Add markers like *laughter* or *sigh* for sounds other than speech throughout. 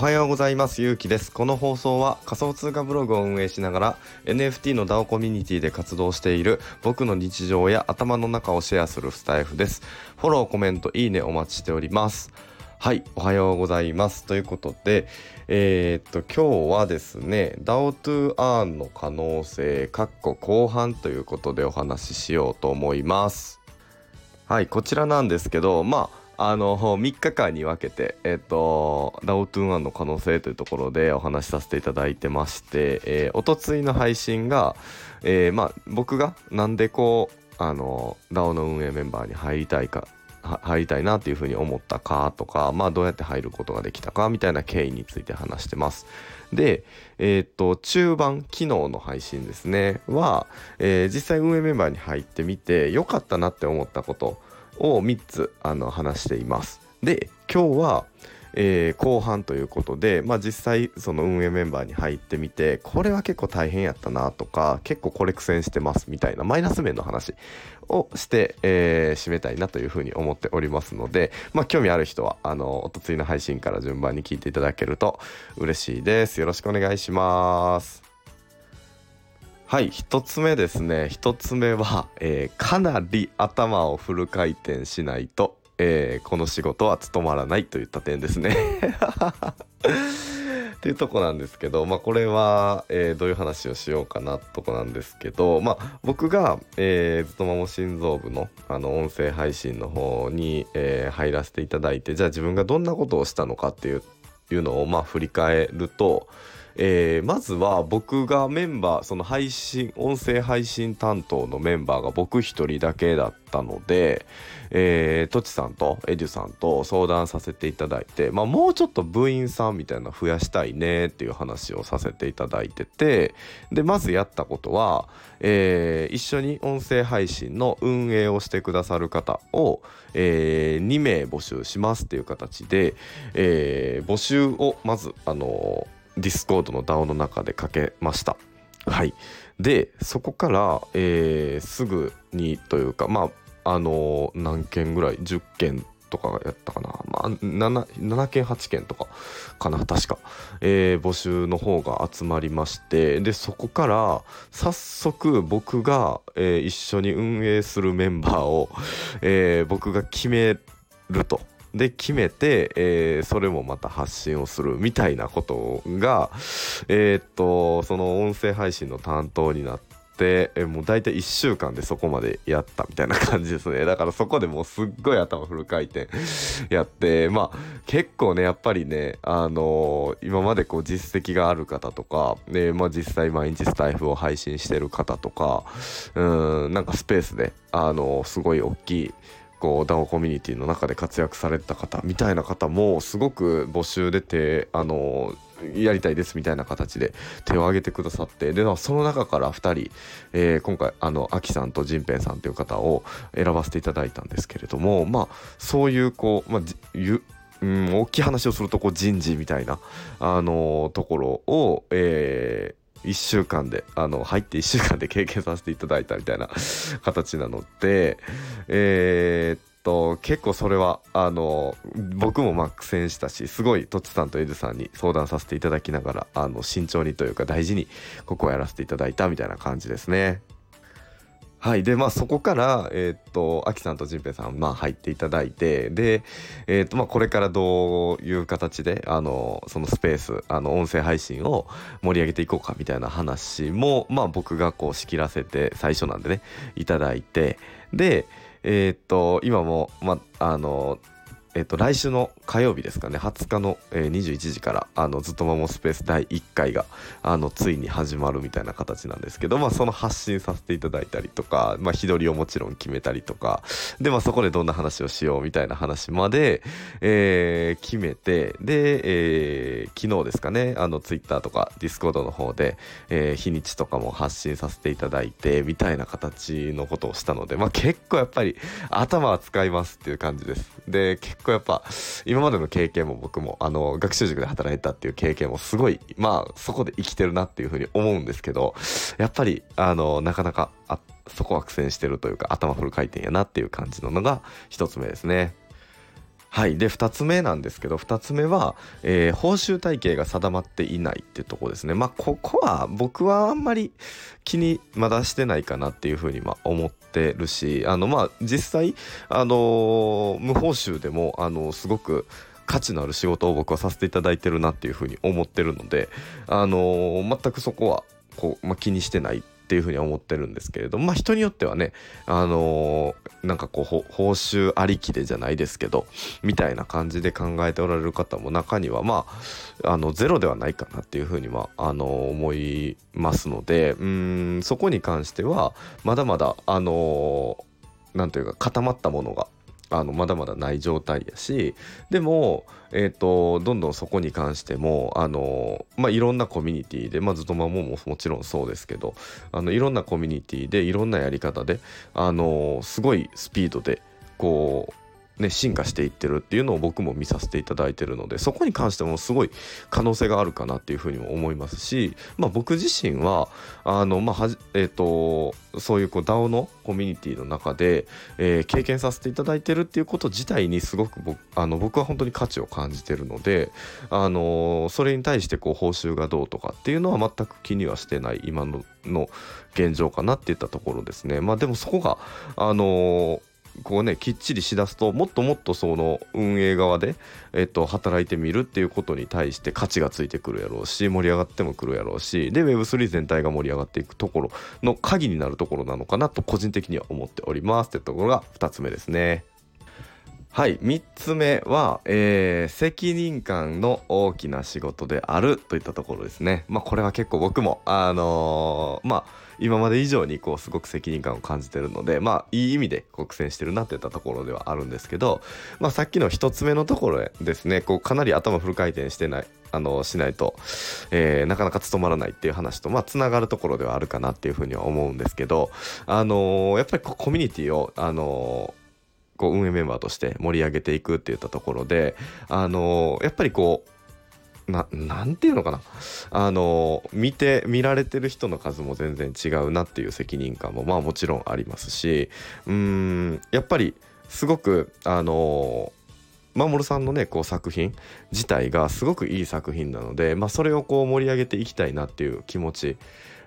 おはようございます。ゆうきです。この放送は仮想通貨ブログを運営しながら NFT の DAO コミュニティで活動している僕の日常や頭の中をシェアするスタイフです。フォローコメントいいねお待ちしております。はいおはようございます。ということでえー、っと今日はですね DAO to Earn の可能性かっこ後半ということでお話ししようと思います。はいこちらなんですけどまああの *laughs* 3日間に分けて、えっ、と、ダオトゥーンワンの可能性というところでお話しさせていただいてまして、えー、おとついの配信が、えー、まあ、僕がなんでこう、あの、DAO の運営メンバーに入りたいか、入りたいなっていうふうに思ったかとか、まあ、どうやって入ることができたかみたいな経緯について話してます。で、えー、っと、中盤、昨日の配信ですね、は、えー、実際運営メンバーに入ってみて、良かったなって思ったこと、を3つあの話しています。で今日は、えー、後半ということで、まあ、実際その運営メンバーに入ってみてこれは結構大変やったなとか結構これ苦戦してますみたいなマイナス面の話をして、えー、締めたいなというふうに思っておりますので、まあ、興味ある人はあのおとついの配信から順番に聞いていただけると嬉しいです。よろしくお願いします。はい1つ目ですね1つ目は、えー、かなり頭をフル回転しないと、えー、この仕事は務まらないといった点ですね。*laughs* っていうとこなんですけど、まあ、これは、えー、どういう話をしようかなとこなんですけど、まあ、僕が、えー、ずっともも心臓部のあの音声配信の方に、えー、入らせていただいてじゃあ自分がどんなことをしたのかっていういうのをまあ振り返ると、えー、まずは僕がメンバーその配信音声配信担当のメンバーが僕一人だけだったので、えー、トチさんとエデュさんと相談させていただいて、まあ、もうちょっと部員さんみたいなの増やしたいねっていう話をさせていただいててでまずやったことは、えー、一緒に音声配信の運営をしてくださる方を、えー、2名募集しますっていう形で、えー、募集をまずあのーディスコードの DAO の中でかけました。はい。で、そこから、えー、すぐにというか、まあ、あのー、何件ぐらい ?10 件とかやったかな？まあ、7, 7件、8件とかかな、確か。えー、募集の方が集まりまして、で、そこから、早速僕が、えー、一緒に運営するメンバーを、えー、僕が決めると。で決めて、えー、それもまた発信をするみたいなことが、えー、っとその音声配信の担当になって。えもう大体1週間でそこまでやったみたいな感じですね *laughs* だからそこでもうすっごい頭フル回転やってまあ結構ねやっぱりねあのー、今までこう実績がある方とか、ねまあ、実際毎日スタイフを配信してる方とかうんなんかスペースであのー、すごい大きいこう DAO コミュニティの中で活躍された方みたいな方もすごく募集出てあのやりたいですみたいな形で手を挙げてくださってでその中から2人、えー、今回あのアキさんとジンペンさんという方を選ばせていただいたんですけれどもまあそういうこう、まあ、ゆうん、大きい話をするとこう人事みたいな、あのー、ところを、え1週間であの入って1週間で経験させていただいたみたいな *laughs* 形なのでえー、っと結構それはあの僕もまあ苦戦したしすごいとちさんとエズさんに相談させていただきながらあの慎重にというか大事にここをやらせていただいたみたいな感じですね。はい。で、まあそこから、えっ、と、アキさんとジンペイさん、まあ入っていただいて、で、えっ、と、まあこれからどういう形で、あの、そのスペース、あの、音声配信を盛り上げていこうかみたいな話も、まあ僕がこう仕切らせて、最初なんでね、いただいて、で、えっ、と、今も、まあ、あの、えっと、来週の火曜日ですかね、20日の、えー、21時から、あの、ずっとマモスペース第1回が、あの、ついに始まるみたいな形なんですけど、まあ、その発信させていただいたりとか、まあ、日取りをもちろん決めたりとか、で、まあ、そこでどんな話をしようみたいな話まで、えー、決めて、で、えー、昨日ですかね、あの、ツイッターとかディスコードの方で、えー、日にちとかも発信させていただいて、みたいな形のことをしたので、まあ、結構やっぱり頭は使いますっていう感じです。で、結構やっぱ今までの経験も僕もあの学習塾で働いたっていう経験もすごいまあそこで生きてるなっていうふうに思うんですけどやっぱりあのなかなかあそこは苦戦してるというか頭フル回転やなっていう感じなのが1つ目ですね。はいで2つ目なんですけど2つ目は、えー、報酬体系が定まっていないっていうとこですねまあここは僕はあんまり気にまだしてないかなっていうふうにま思ってるしあのまあ実際あの、無報酬でもあの、すごく価値のある仕事を僕はさせていただいてるなっていうふうに思ってるのであの全くそこはこう、まあ、気にしてないっていうふうに思ってるんですけれどまあ人によってはねあのー、なんかこう報酬ありきでじゃないですけどみたいな感じで考えておられる方も中にはまああのゼロではないかなっていうふうにはあのー、思いますのでうんそこに関してはまだまだあのー、というか固まったものがあのまだまだない状態やしでも、えーと、どんどんそこに関してもあの、まあ、いろんなコミュニティで、まあ、ずっとまもももちろんそうですけどあのいろんなコミュニティでいろんなやり方であのすごいスピードでこうね、進化していってるっていうのを僕も見させていただいてるのでそこに関してもすごい可能性があるかなっていうふうにも思いますし、まあ、僕自身はあの、まあはえーと、そういうこう DAO のコミュニティの中で、えー、経験させていただいてるっていうこと自体にすごく僕あの僕は本当に価値を感じてるので、あのそれに対してこう報酬がどうとかっていうのは全く気にはしてない今のの現状かなっていったところですね。まあ、でもそこがあのこうねきっちりしだすともっともっとその運営側で、えっと、働いてみるっていうことに対して価値がついてくるやろうし盛り上がってもくるやろうしで Web3 全体が盛り上がっていくところの鍵になるところなのかなと個人的には思っておりますってところが2つ目ですね。はい3つ目は、えー、責任感の大きな仕事であるといったところですね。まあこれは結構僕もあのー、まあ今まで以上にこうすごく責任感を感じてるのでまあいい意味で苦戦してるなっていったところではあるんですけど、まあ、さっきの1つ目のところですねこうかなり頭フル回転してないあのしないと、えー、なかなか務まらないっていう話とまあつながるところではあるかなっていうふうには思うんですけどあのー、やっぱりコミュニティをあのーこう運営メンバーとして盛り上げていくっていったところであのやっぱりこうななんていうのかな。あの見て見られてる人の数も全然違うなっていう責任感もまあもちろんありますしうんやっぱりすごくあの守さんのねこう作品自体がすごくいい作品なので、まあ、それをこう盛り上げていきたいなっていう気持ち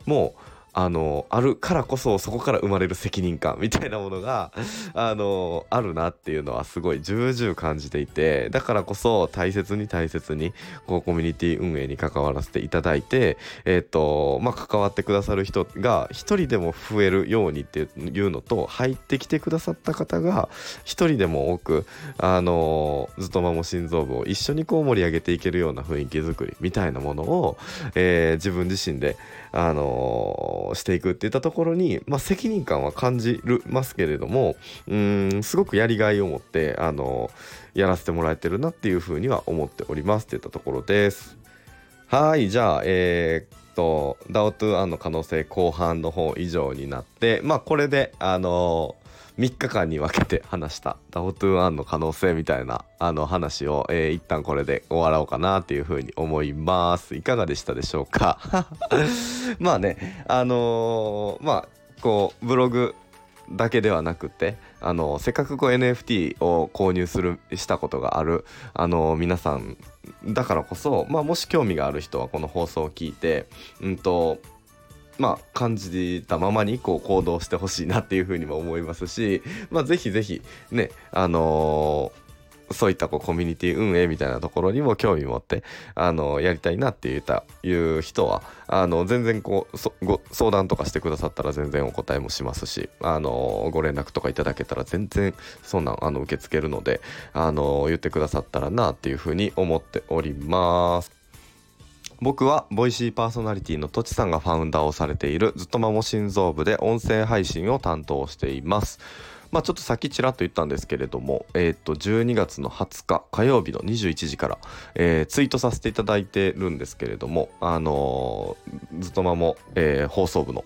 もあのあるからこそそこから生まれる責任感みたいなものが *laughs* あのあるなっていうのはすごい重々感じていてだからこそ大切に大切にこうコミュニティ運営に関わらせていただいてえっ、ー、とまあ関わってくださる人が一人でも増えるようにっていうのと入ってきてくださった方が一人でも多くあのずっとまも心臓部を一緒にこう盛り上げていけるような雰囲気づくりみたいなものを、えー、自分自身であのしていくっていったところに、まあ、責任感は感じるますけれどもうんすごくやりがいを持って、あのやらせてもらえてるなっていうふうには思っておりますっていったところです。はいじゃあえー、っと DAO2 の可能性後半の方以上になってまあこれであの3日間に分けて話した DAO2 の可能性みたいなあの話を、えー、一旦これで終わろうかなっていうふうに思います。いかがでしたでしょうか？*laughs* まあね、あのー、まあ、こう、ブログだけではなくて、あのせっかくこう NFT を購入するしたことがあるあの皆さんだからこそ、まあ、もし興味がある人はこの放送を聞いて、うんとまあ、感じたままにこう行動してほしいなっていうふうにも思いますし、まあ、ぜひぜひね、あのー、そういったこうコミュニティ運営みたいなところにも興味持って、あのー、やりたいなって言ったいう人はあの全然こうご相談とかしてくださったら全然お答えもしますし、あのー、ご連絡とかいただけたら全然そんなんあの受け付けるので、あの言ってくださったらなっていうふうに思っております。僕はボイシーパーソナリティのとちさんがファウンダーをされているずっとまも心臓部で音声配信を担当しています。まあ、ちょっと先ちらっと言ったんですけれども、えっ、と、12月の20日火曜日の21時から、えー、ツイートさせていただいてるんですけれども、あのー、ずっとまも、えー、放送部の、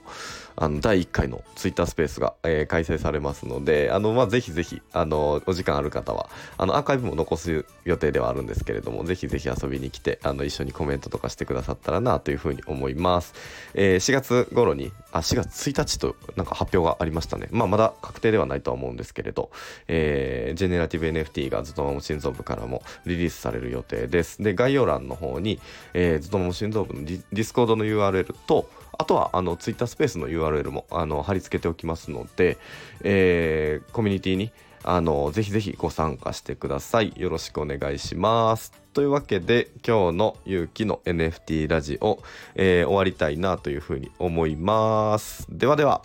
あの第1回のツイッタースペースが、えー、開催されますのであの、まあ、ぜひぜひあのお時間ある方はあのアーカイブも残す予定ではあるんですけれどもぜひぜひ遊びに来てあの一緒にコメントとかしてくださったらなというふうに思います、えー、4月頃にあ4月1日となんか発表がありましたね。まあまだ確定ではないとは思うんですけれど、えー、ジェネラティブ NFT がずっとも心臓部からもリリースされる予定です。で概要欄の方に、えー、ずっとも心臓部のディスコードの URL とあとはあのツイッタースペースの URL もあの貼り付けておきますので、えー、コミュニティにあのぜひぜひご参加してください。よろしくお願いします。というわけで今日の勇気の NFT ラジオ、えー、終わりたいなというふうに思います。ではでは。